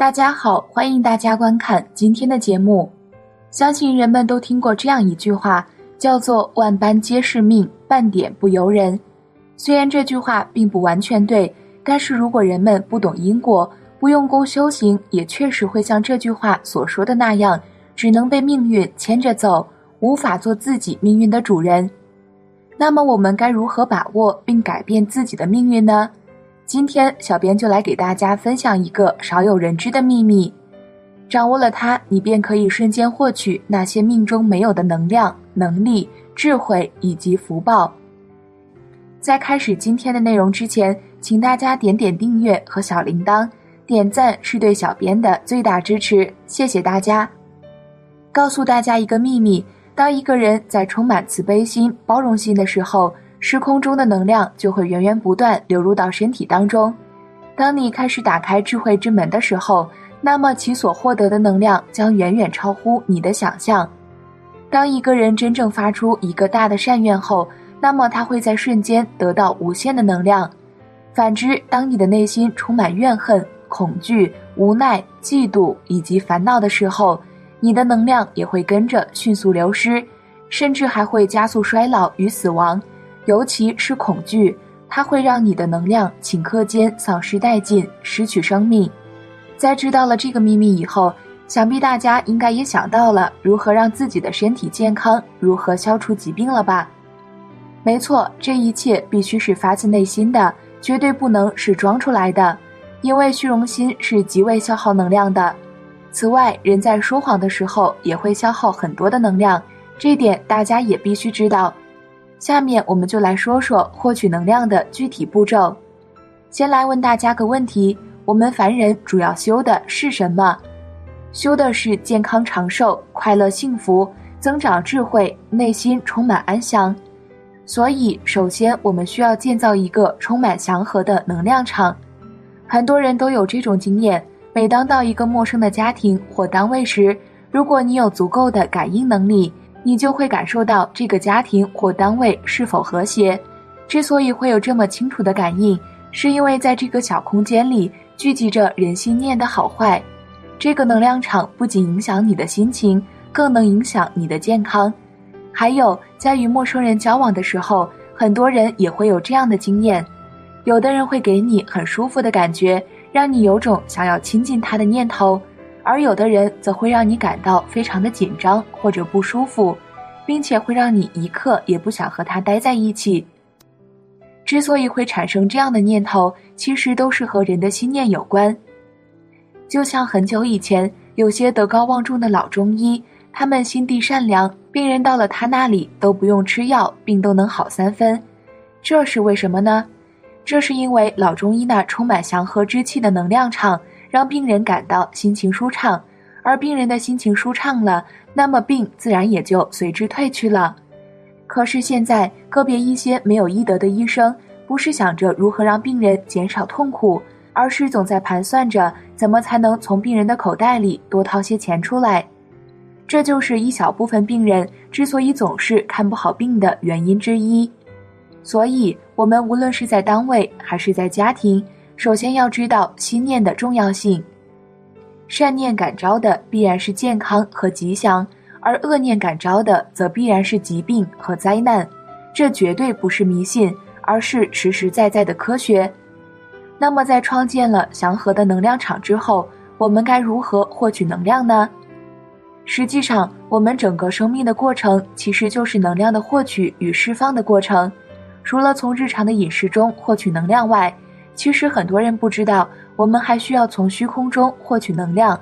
大家好，欢迎大家观看今天的节目。相信人们都听过这样一句话，叫做“万般皆是命，半点不由人”。虽然这句话并不完全对，但是如果人们不懂因果，不用功修行，也确实会像这句话所说的那样，只能被命运牵着走，无法做自己命运的主人。那么我们该如何把握并改变自己的命运呢？今天，小编就来给大家分享一个少有人知的秘密。掌握了它，你便可以瞬间获取那些命中没有的能量、能力、智慧以及福报。在开始今天的内容之前，请大家点点订阅和小铃铛，点赞是对小编的最大支持，谢谢大家。告诉大家一个秘密：当一个人在充满慈悲心、包容心的时候。时空中的能量就会源源不断流入到身体当中。当你开始打开智慧之门的时候，那么其所获得的能量将远远超乎你的想象。当一个人真正发出一个大的善愿后，那么他会在瞬间得到无限的能量。反之，当你的内心充满怨恨、恐惧、无奈、嫉妒以及烦恼的时候，你的能量也会跟着迅速流失，甚至还会加速衰老与死亡。尤其是恐惧，它会让你的能量顷刻间丧失殆尽，失去生命。在知道了这个秘密以后，想必大家应该也想到了如何让自己的身体健康，如何消除疾病了吧？没错，这一切必须是发自内心的，绝对不能是装出来的，因为虚荣心是极为消耗能量的。此外，人在说谎的时候也会消耗很多的能量，这点大家也必须知道。下面我们就来说说获取能量的具体步骤。先来问大家个问题：我们凡人主要修的是什么？修的是健康长寿、快乐幸福、增长智慧、内心充满安详。所以，首先我们需要建造一个充满祥和的能量场。很多人都有这种经验：每当到一个陌生的家庭或单位时，如果你有足够的感应能力。你就会感受到这个家庭或单位是否和谐。之所以会有这么清楚的感应，是因为在这个小空间里聚集着人心念的好坏。这个能量场不仅影响你的心情，更能影响你的健康。还有，在与陌生人交往的时候，很多人也会有这样的经验：有的人会给你很舒服的感觉，让你有种想要亲近他的念头。而有的人则会让你感到非常的紧张或者不舒服，并且会让你一刻也不想和他待在一起。之所以会产生这样的念头，其实都是和人的心念有关。就像很久以前，有些德高望重的老中医，他们心地善良，病人到了他那里都不用吃药，病都能好三分。这是为什么呢？这是因为老中医那充满祥和之气的能量场。让病人感到心情舒畅，而病人的心情舒畅了，那么病自然也就随之退去了。可是现在，个别一些没有医德的医生，不是想着如何让病人减少痛苦，而是总在盘算着怎么才能从病人的口袋里多掏些钱出来。这就是一小部分病人之所以总是看不好病的原因之一。所以，我们无论是在单位还是在家庭。首先要知道心念的重要性，善念感召的必然是健康和吉祥，而恶念感召的则必然是疾病和灾难。这绝对不是迷信，而是实实在在的科学。那么，在创建了祥和的能量场之后，我们该如何获取能量呢？实际上，我们整个生命的过程其实就是能量的获取与释放的过程。除了从日常的饮食中获取能量外，其实很多人不知道，我们还需要从虚空中获取能量。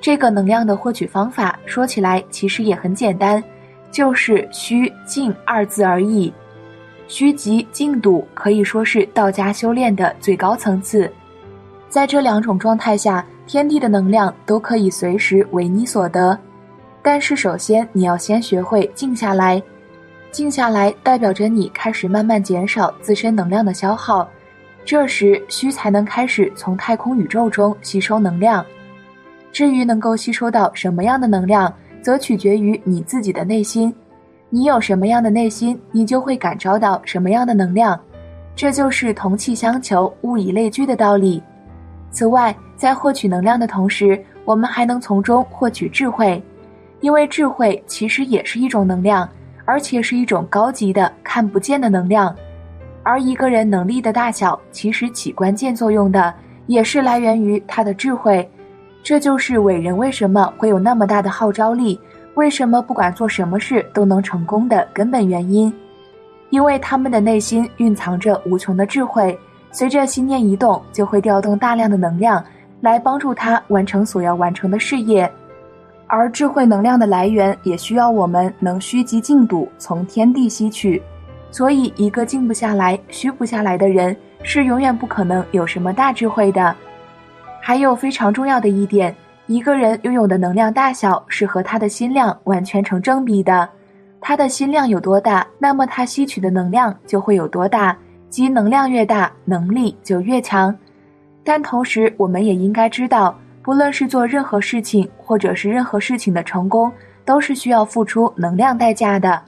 这个能量的获取方法说起来其实也很简单，就是虚静二字而已。虚极静笃可以说是道家修炼的最高层次。在这两种状态下，天地的能量都可以随时为你所得。但是首先你要先学会静下来，静下来代表着你开始慢慢减少自身能量的消耗。这时，虚才能开始从太空宇宙中吸收能量。至于能够吸收到什么样的能量，则取决于你自己的内心。你有什么样的内心，你就会感召到什么样的能量。这就是同气相求、物以类聚的道理。此外，在获取能量的同时，我们还能从中获取智慧，因为智慧其实也是一种能量，而且是一种高级的看不见的能量。而一个人能力的大小，其实起关键作用的也是来源于他的智慧。这就是伟人为什么会有那么大的号召力，为什么不管做什么事都能成功的根本原因。因为他们的内心蕴藏着无穷的智慧，随着心念一动，就会调动大量的能量来帮助他完成所要完成的事业。而智慧能量的来源，也需要我们能虚极静笃，从天地吸取。所以，一个静不下来、虚不下来的人，是永远不可能有什么大智慧的。还有非常重要的一点，一个人拥有的能量大小是和他的心量完全成正比的。他的心量有多大，那么他吸取的能量就会有多大，即能量越大，能力就越强。但同时，我们也应该知道，不论是做任何事情，或者是任何事情的成功，都是需要付出能量代价的。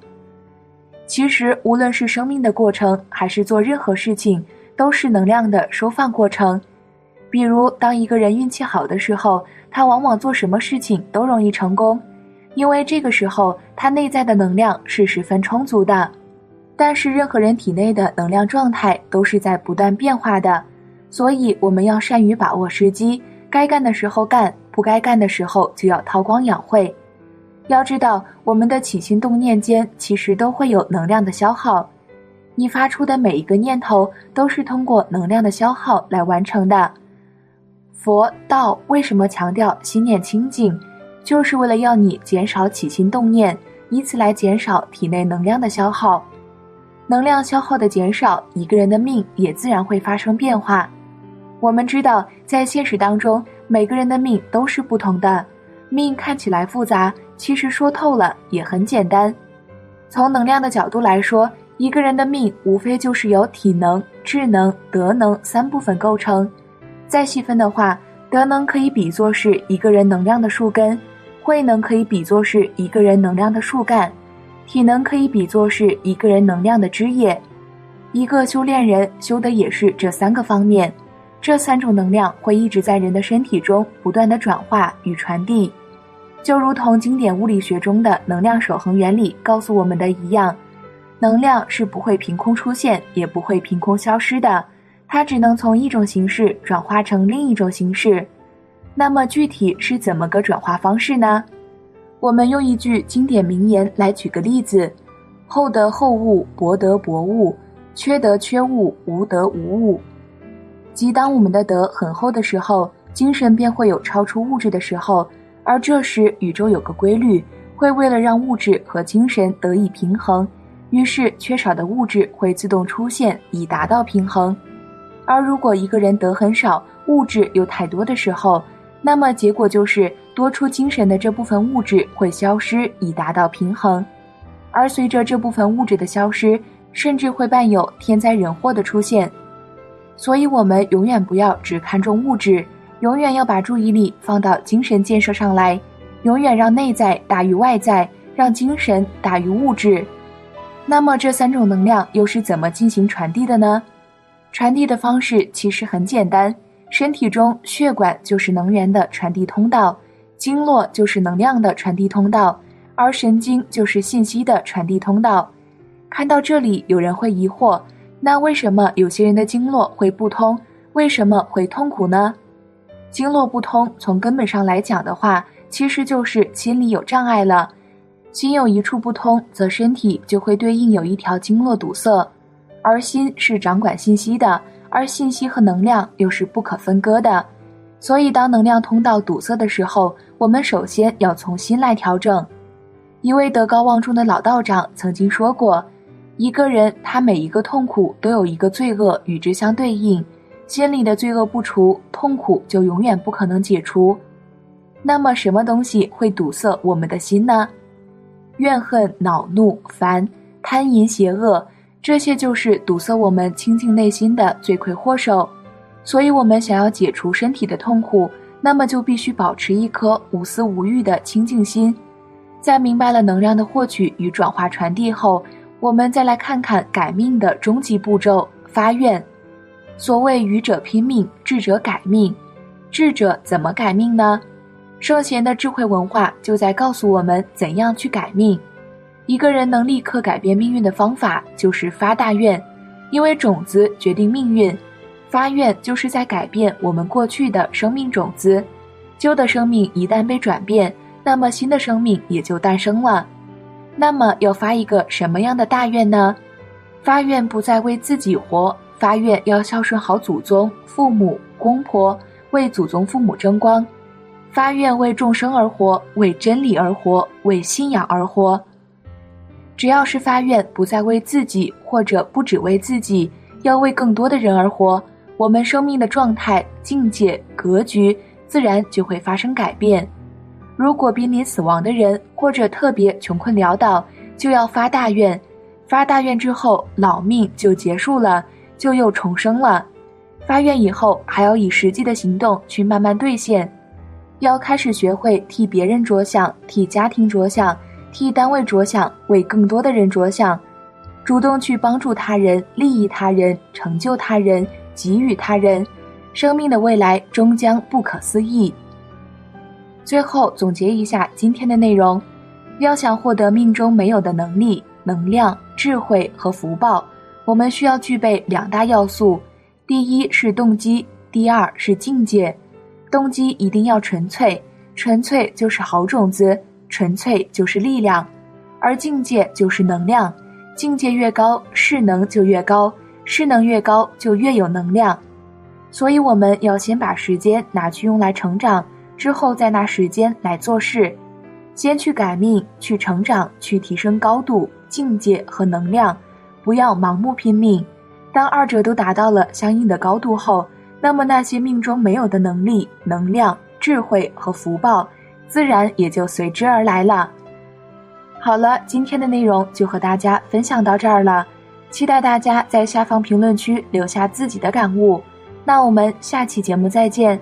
其实，无论是生命的过程，还是做任何事情，都是能量的收放过程。比如，当一个人运气好的时候，他往往做什么事情都容易成功，因为这个时候他内在的能量是十分充足的。但是，任何人体内的能量状态都是在不断变化的，所以我们要善于把握时机，该干的时候干，不该干的时候就要韬光养晦。要知道，我们的起心动念间其实都会有能量的消耗，你发出的每一个念头都是通过能量的消耗来完成的。佛道为什么强调心念清净，就是为了要你减少起心动念，以此来减少体内能量的消耗。能量消耗的减少，一个人的命也自然会发生变化。我们知道，在现实当中，每个人的命都是不同的，命看起来复杂。其实说透了也很简单，从能量的角度来说，一个人的命无非就是由体能、智能、德能三部分构成。再细分的话，德能可以比作是一个人能量的树根，慧能可以比作是一个人能量的树干，体能可以比作是一个人能量的枝叶。一个修炼人修的也是这三个方面，这三种能量会一直在人的身体中不断的转化与传递。就如同经典物理学中的能量守恒原理告诉我们的一样，能量是不会凭空出现，也不会凭空消失的，它只能从一种形式转化成另一种形式。那么具体是怎么个转化方式呢？我们用一句经典名言来举个例子：厚德厚物，薄德薄物，缺德缺物，无德无物。即当我们的德很厚的时候，精神便会有超出物质的时候。而这时，宇宙有个规律，会为了让物质和精神得以平衡，于是缺少的物质会自动出现，以达到平衡。而如果一个人得很少，物质又太多的时候，那么结果就是多出精神的这部分物质会消失，以达到平衡。而随着这部分物质的消失，甚至会伴有天灾人祸的出现。所以，我们永远不要只看重物质。永远要把注意力放到精神建设上来，永远让内在大于外在，让精神大于物质。那么这三种能量又是怎么进行传递的呢？传递的方式其实很简单，身体中血管就是能源的传递通道，经络就是能量的传递通道，而神经就是信息的传递通道。看到这里，有人会疑惑：那为什么有些人的经络会不通？为什么会痛苦呢？经络不通，从根本上来讲的话，其实就是心里有障碍了。心有一处不通，则身体就会对应有一条经络堵塞。而心是掌管信息的，而信息和能量又是不可分割的。所以，当能量通道堵塞的时候，我们首先要从心来调整。一位德高望重的老道长曾经说过：“一个人他每一个痛苦都有一个罪恶与之相对应。”心里的罪恶不除，痛苦就永远不可能解除。那么，什么东西会堵塞我们的心呢？怨恨、恼怒、烦、贪淫、邪恶，这些就是堵塞我们清净内心的罪魁祸首。所以，我们想要解除身体的痛苦，那么就必须保持一颗无私无欲的清净心。在明白了能量的获取与转化传递后，我们再来看看改命的终极步骤——发愿。所谓愚者拼命，智者改命。智者怎么改命呢？圣贤的智慧文化就在告诉我们怎样去改命。一个人能立刻改变命运的方法就是发大愿，因为种子决定命运。发愿就是在改变我们过去的生命种子，旧的生命一旦被转变，那么新的生命也就诞生了。那么要发一个什么样的大愿呢？发愿不再为自己活，发愿要孝顺好祖宗、父母、公婆，为祖宗父母争光；发愿为众生而活，为真理而活，为信仰而活。只要是发愿不再为自己，或者不只为自己，要为更多的人而活。我们生命的状态、境界、格局，自然就会发生改变。如果濒临死亡的人，或者特别穷困潦倒，就要发大愿。发大愿之后，老命就结束了，就又重生了。发愿以后，还要以实际的行动去慢慢兑现。要开始学会替别人着想，替家庭着想，替单位着想，为更多的人着想，主动去帮助他人，利益他人，成就他人。给予他人，生命的未来终将不可思议。最后总结一下今天的内容：要想获得命中没有的能力、能量、智慧和福报，我们需要具备两大要素：第一是动机，第二是境界。动机一定要纯粹，纯粹就是好种子，纯粹就是力量；而境界就是能量，境界越高，势能就越高。势能越高，就越有能量，所以我们要先把时间拿去用来成长，之后再拿时间来做事。先去改命，去成长，去提升高度、境界和能量，不要盲目拼命。当二者都达到了相应的高度后，那么那些命中没有的能力、能量、智慧和福报，自然也就随之而来了。好了，今天的内容就和大家分享到这儿了。期待大家在下方评论区留下自己的感悟，那我们下期节目再见。